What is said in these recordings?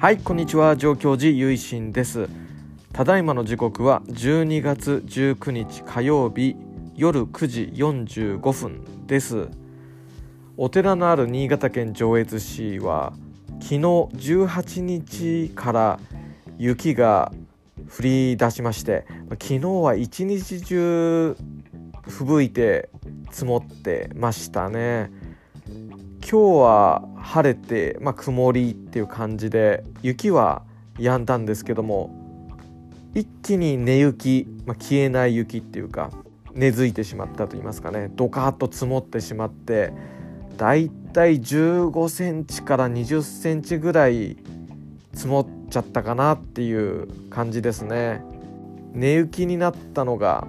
はいこんにちは。上京寺ゆいしんです。ただいまの時刻は12月19日火曜日夜9時45分です。お寺のある新潟県上越市は昨日18日から雪が降り出しまして昨日は一日中吹雪いて積もってましたね。今日は晴れて、まあ、曇りっていう感じで雪は止んだんですけども一気に根雪、まあ、消えない雪っていうか根付いてしまったと言いますかね。ドカーッと積もってしまってだいたい15センチから20センチぐらい積もっちゃったかなっていう感じですね。根雪になったのが、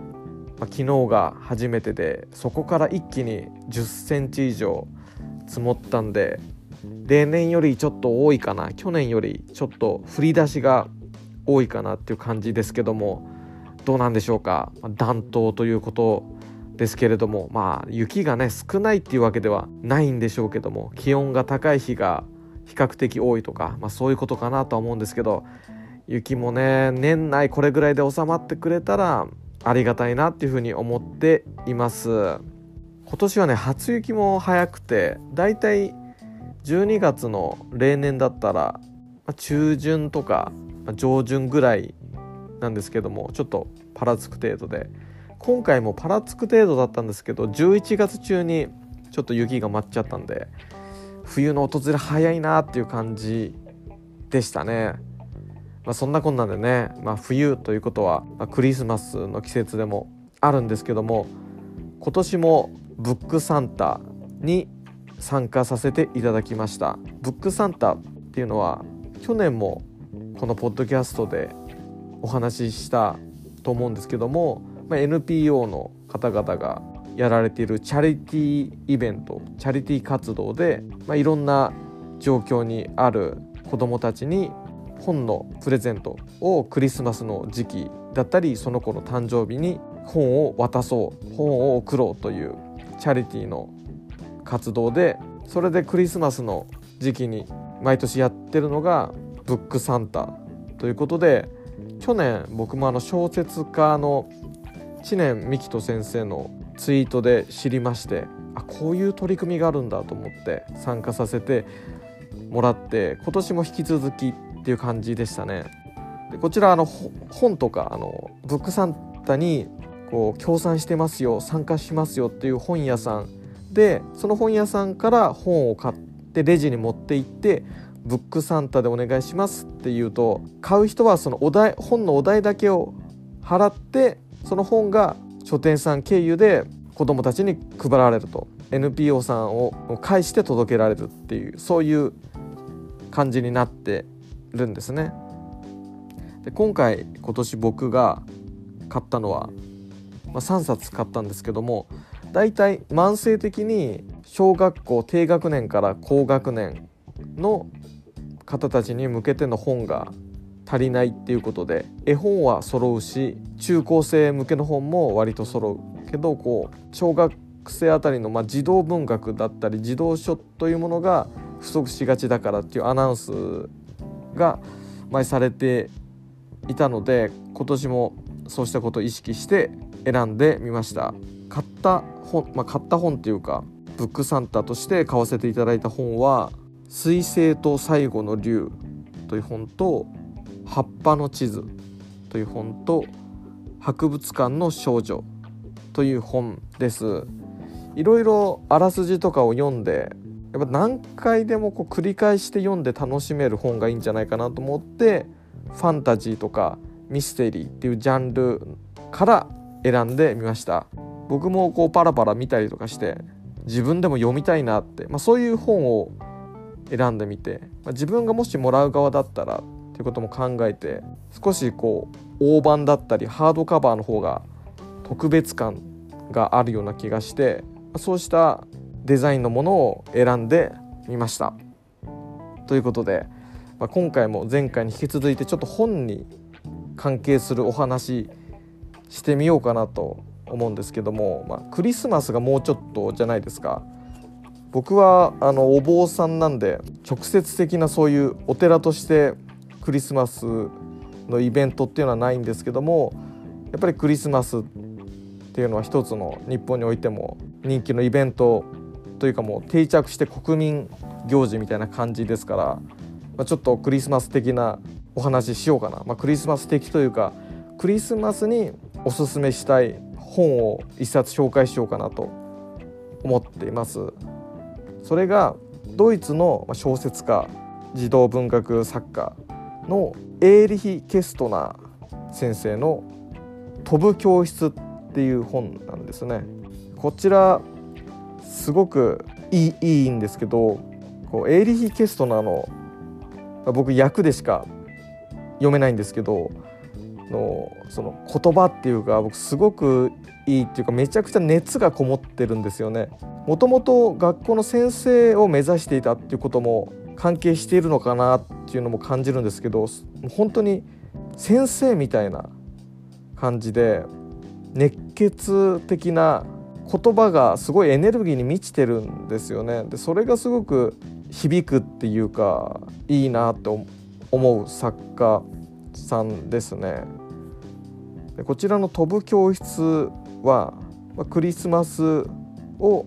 まあ、昨日が初めてでそこから一気に10センチ以上積もったんで例年よりちょっと多いかな。去年よりちょっと降り出しが多いかなっていう感じですけどもどうなんでしょうか。暖冬ということですけれどもまあ雪がね少ないっていうわけではないんでしょうけども気温が高い日が比較的多いとか、まあ、そういうことかなとは思うんですけど雪もね年内これぐらいで収まってくれたらありがたいなっていうふうに思っています。今年はね初雪も早くてだいたい12月の例年だったら中旬とか上旬ぐらいなんですけどもちょっとパラつく程度で今回もパラつく程度だったんですけど11月中にちょっと雪が舞っちゃったんで冬の訪れ早いなっていう感じでしたね。まあ、そんなこんなんでね、まあ、冬ということは、まあ、クリスマスの季節でもあるんですけども今年もブックサンタに参加させていただきました。ブックサンタっていうのは去年もこのポッドキャストでお話ししたと思うんですけども、まあ、NPO の方々がやられているチャリティーイベントチャリティー活動で、まあ、いろんな状況にある子どもたちに本のプレゼントをクリスマスの時期だったりその子の誕生日に本を渡そう本を送ろうというチャリティーの活動でそれでクリスマスの時期に毎年やってるのがブックサンタということで去年僕もあの小説家の知念幹人先生のツイートで知りましてあこういう取り組みがあるんだと思って参加させてもらって今年も引き続きっていう感じでしたね。でこちらあの本とかあのブックサンタにこう協賛してますよ参加しますよっていう本屋さんでその本屋さんから本を買ってレジに持って行ってブックサンタでお願いしますって言うと買う人はそのお題本のお題だけを払ってその本が書店さん経由で子どもたちに配られると NPO さんを介して届けられるっていうそういう感じになってるんですね。で今回今年僕が買ったのは、まあ、3冊買ったんですけども大体慢性的に小学校低学年から高学年の方たちに向けての本が足りないっていうことで絵本は揃うし中高生向けの本も割と揃うけどこう小学生あたりのま児童文学だったり児童書というものが不足しがちだからっていうアナウンスが前されていたので今年もそうしたことを意識して選んでみました。買った本、まあ、買った本っていうかブックサンタとして買わせていただいた本は「水星と最後の竜」という本と「葉っぱの地図」という本と「博物館の少女」という本です。いろいろあらすじとかを読んでやっぱ何回でもこう繰り返して読んで楽しめる本がいいんじゃないかなと思ってファンタジーとかミステリーっていうジャンルから選んでみました僕もこうパラパラ見たりとかして自分でも読みたいなって、まあ、そういう本を選んでみて、まあ、自分がもしもらう側だったらっていうことも考えて少しこう大判だったりハードカバーの方が特別感があるような気がしてそうしたデザインのものを選んでみました。ということで、まあ、今回も前回に引き続いてちょっと本に関係するお話してみようかなと思うんですけども、まあ、クリスマスがもうちょっとじゃないですか。僕はあのお坊さんなんで直接的なそういうお寺としてクリスマスのイベントっていうのはないんですけどもやっぱりクリスマスっていうのは一つの日本においても人気のイベントというかもう定着して国民行事みたいな感じですから、まあ、ちょっとクリスマス的なお話ししようかな、まあ、クリスマス的というかクリスマスにおすすめしたい本を一冊紹介しようかなと思っています。それがドイツの小説家児童文学作家のエーリヒ・ケストナー先生の「飛ぶ教室」っていう本なんですね。こちらすごくいいいいんですけどこうエーリヒ・ケストナーの僕役でしか読めないんですけどのその言葉っていうか僕すごくいいっていうかめちゃくちゃ熱がこもってるんですよね。もともと学校の先生を目指していたっていうことも関係しているのかなっていうのも感じるんですけど本当に先生みたいな感じで熱血的な言葉がすごいエネルギーに満ちてるんですよね。でそれがすごく響くっていうかいいなと思う作家さんですね。でこちらの「飛ぶ教室は」まクリスマスを、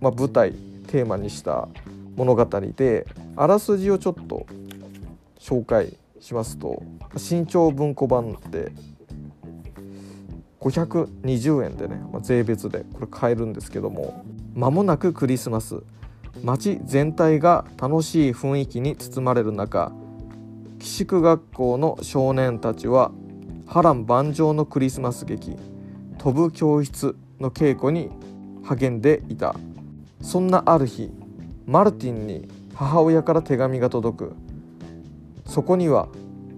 ま舞台テーマにした物語であらすじをちょっと紹介しますと新潮文庫版で520円でね、まあ、税別でこれ買えるんですけども間もなくクリスマス街全体が楽しい雰囲気に包まれる中寄宿学校の少年たちは波乱万丈のクリスマス劇「飛ぶ教室」の稽古に励んでいた。そんなある日マルティンに母親から手紙が届く。そこには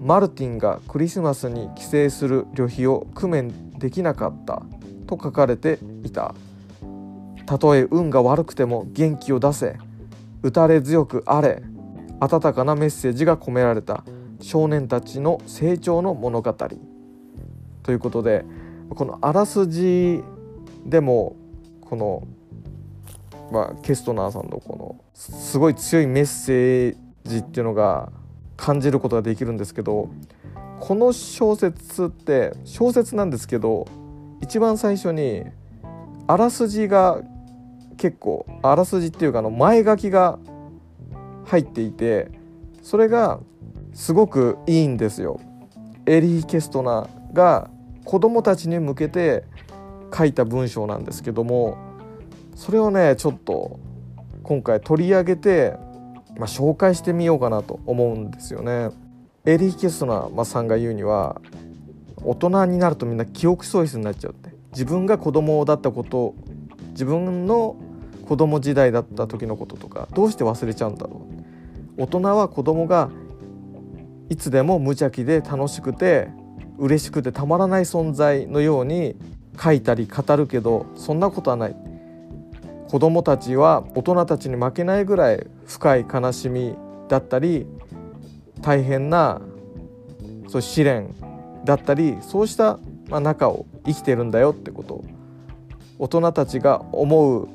マルティンがクリスマスに帰省する旅費を工面できなかったと書かれていた。たとえ運が悪くても元気を出せ打たれ強くあれ温かなメッセージが込められた少年たちの成長の物語。ということでこのあらすじでもこの、まあ、ケストナーさんのこのすごい強いメッセージっていうのが感じることができるんですけどこの小説って小説なんですけど一番最初にあらすじが結構あらすじっていうかあの前書きが入っていてそれがすごくいいんですよ。エリー・ケストナが子供たちに向けて書いた文章なんですけどもそれをねちょっと今回取り上げて、まあ、紹介してみようかなと思うんですよね。エリー・ケストナーさんが言うには大人になるとみんな記憶喪失になっちゃうって自分が子供だったこと自分の子供時代だった時のこととかどうして忘れちゃうんだろう大人は子供がいつでも無邪気で楽しくて嬉しくてたまらない存在のように書いたり語るけどそんなことはない。子供たちは大人たちに負けないぐらい深い悲しみだったり大変なそう試練だったりそうした中を生きてるんだよってこと。大人たちが思う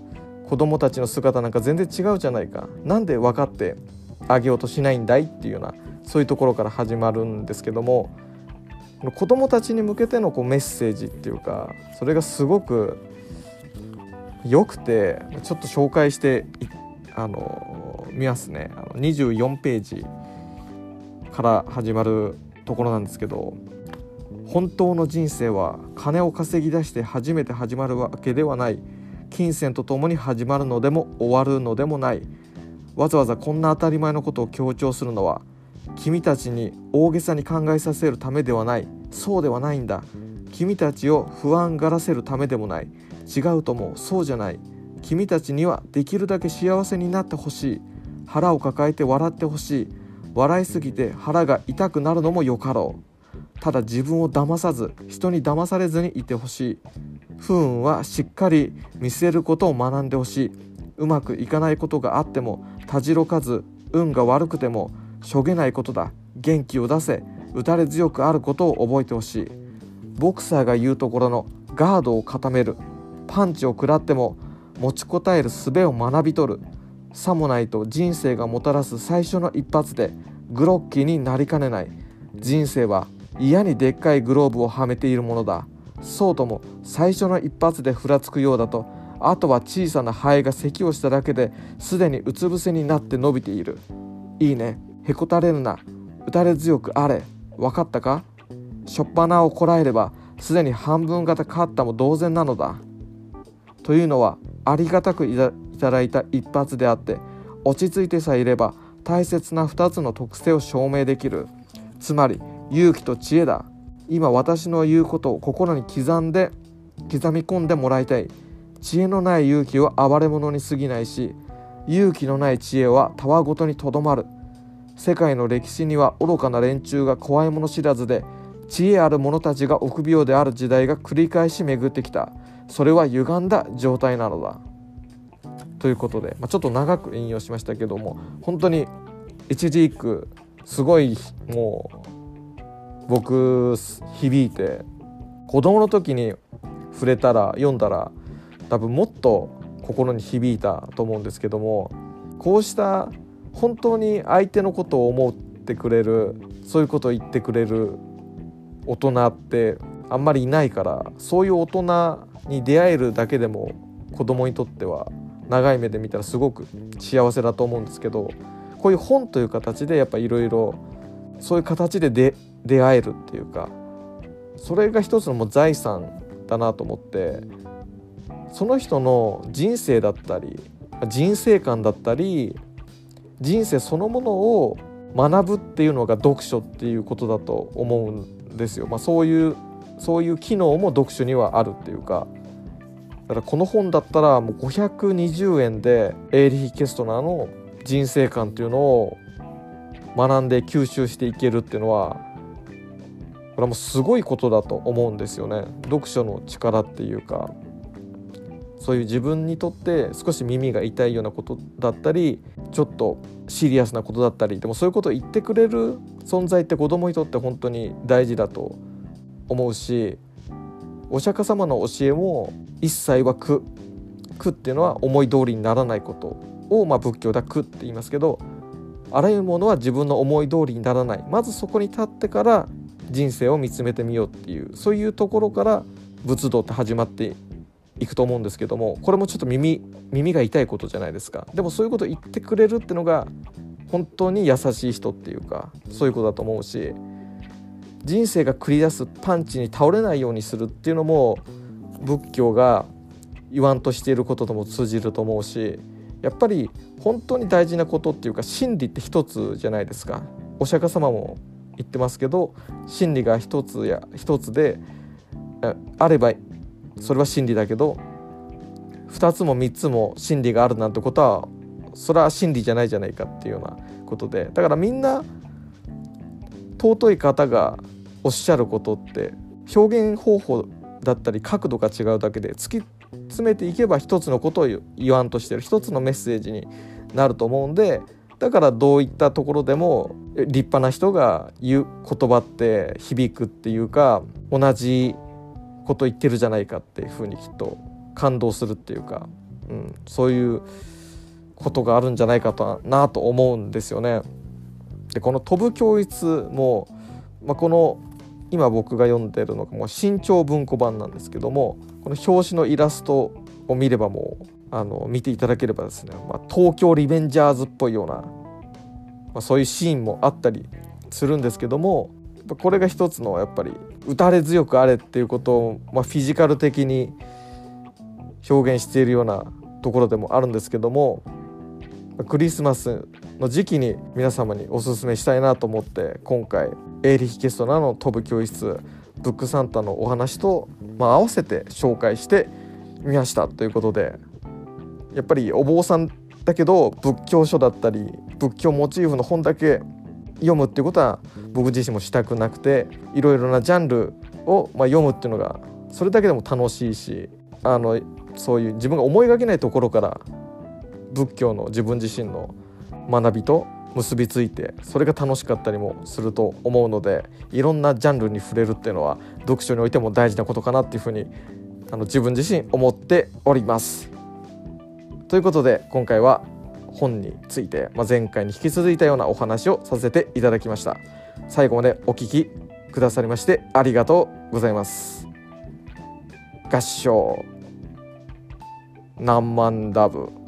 子供たちの姿なんか全然違うじゃないか。何で分かってあげようとしないんだいっていうようなそういうところから始まるんですけども子供たちに向けてのこうメッセージっていうかそれがすごく良くてちょっと紹介してあの見ますね。あの24ページから始まるところなんですけど本当の人生は金を稼ぎ出して初めて始まるわけではない。金銭とともに始まるのでも終わるのでもない。わざわざこんな当たり前のことを強調するのは君たちに大げさに考えさせるためではない。そうではないんだ。君たちを不安がらせるためでもない。違うと思うそうじゃない。君たちにはできるだけ幸せになってほしい。腹を抱えて笑ってほしい。笑いすぎて腹が痛くなるのもよかろう。ただ自分を騙さず人に騙されずにいてほしい。不運はしっかり見せることを学んでほしい。うまくいかないことがあってもたじろかず運が悪くてもしょげないことだ。元気を出せ。打たれ強くあることを覚えてほしい。ボクサーが言うところのガードを固める。パンチを食らっても持ちこたえる術を学び取る。さもないと人生がもたらす最初の一発でグロッキーになりかねない。人生は嫌にでっかいグローブをはめているものだ。そうとも最初の一発でふらつくようだとあとは小さなハエが咳をしただけですでにうつ伏せになって伸びている。いいね。へこたれるな。打たれ強くあれ。分かったか？しょっぱなをこらえればすでに半分型勝ったも同然なのだ。というのはありがたくいただいた一発であって落ち着いてさえいれば大切な2つの特性を証明できる。つまり勇気と知恵だ。今私の言うことを心に刻んで刻み込んでもらいたい。知恵のない勇気は暴れ者に過ぎないし勇気のない知恵はたわごとにとどまる。世界の歴史には愚かな連中が怖いもの知らずで知恵ある者たちが臆病である時代が繰り返し巡ってきた。それは歪んだ状態なのだ。ということで、まあ、ちょっと長く引用しましたけども本当に一字一句すごいもう僕響いて子供の時に触れたら読んだら多分もっと心に響いたと思うんですけどもこうした本当に相手のことを思ってくれるそういうことを言ってくれる大人ってあんまりいないからそういう大人に出会えるだけでも子供にとっては長い目で見たらすごく幸せだと思うんですけどこういう本という形でやっぱいろいろそういう形で出会えるっていうかそれが一つのもう財産だなと思ってその人の人生だったり人生観だったり人生そのものを学ぶっていうのが読書っていうことだと思うんですよ。まあ、そういうそういう機能も読書にはあるっていうか。だからこの本だったらもう520円でエーリヒ・ケストナーの人生観っていうのを学んで吸収していけるっていうのはこれはもうすごいことだと思うんですよね。読書の力っていうか。そういう自分にとって少し耳が痛いようなことだったりちょっとシリアスなことだったりでもそういうことを言ってくれる存在って子供にとって本当に大事だと思うしお釈迦様の教えも一切は苦苦っていうのは思い通りにならないことを、まあ、仏教では苦って言いますけどあらゆるものは自分の思い通りにならない。まずそこに立ってから人生を見つめてみようっていうそういうところから仏道って始まっていくと思うんですけどもこれもちょっと耳耳が痛いことじゃないですか。でもそういうこと言ってくれるっていうのが本当に優しい人っていうかそういうことだと思うし人生が繰り出すパンチに倒れないようにするっていうのも仏教が言わんとしていることとも通じると思うしやっぱり本当に大事なことっていうか真理って一つじゃないですか。お釈迦様も言ってますけど真理が一つや一つであればそれは真理だけど2つも3つも真理があるなんてことはそれは真理じゃないじゃないかっていうようなことでだからみんな尊い方がおっしゃることって表現方法だったり角度が違うだけで突き詰めていけば一つのことを言わんとしてる。一つのメッセージになると思うんでだからどういったところでも立派な人が言う言葉って響くっていうか同じこと言ってるじゃないかっていうふうにきっと感動するっていうか、うん、そういうことがあるんじゃないかとなと思うんですよね。でこの飛ぶ教室も、まあ、この今僕が読んでるのがもう新潮文庫版なんですけどもこの表紙のイラストを見ればもうあの見ていただければですね、まあ、東京リベンジャーズっぽいような、まあ、そういうシーンもあったりするんですけどもこれが一つのやっぱり打たれ強くあれっていうことを、まあ、フィジカル的に表現しているようなところでもあるんですけどもクリスマスの時期に皆様におすすめしたいなと思って今回エーリヒ・ケストナの飛ぶ教室ブックサンタのお話と、まあ、合わせて紹介してみましたということでやっぱりお坊さんだけど仏教書だったり仏教モチーフの本だけ読むっていうことは僕自身もしたくなくていろいろなジャンルを、ま、読むっていうのがそれだけでも楽しいしあのそういう自分が思いがけないところから仏教の自分自身の学びと結びついてそれが楽しかったりもすると思うのでいろんなジャンルに触れるっていうのは読書においても大事なことかなっていうふうにあの自分自身思っております。ということで今回は本について、まあ、前回に引き続いたようなお話をさせていただきました。最後までお聞きくださりましてありがとうございます。合唱。何万ダブ。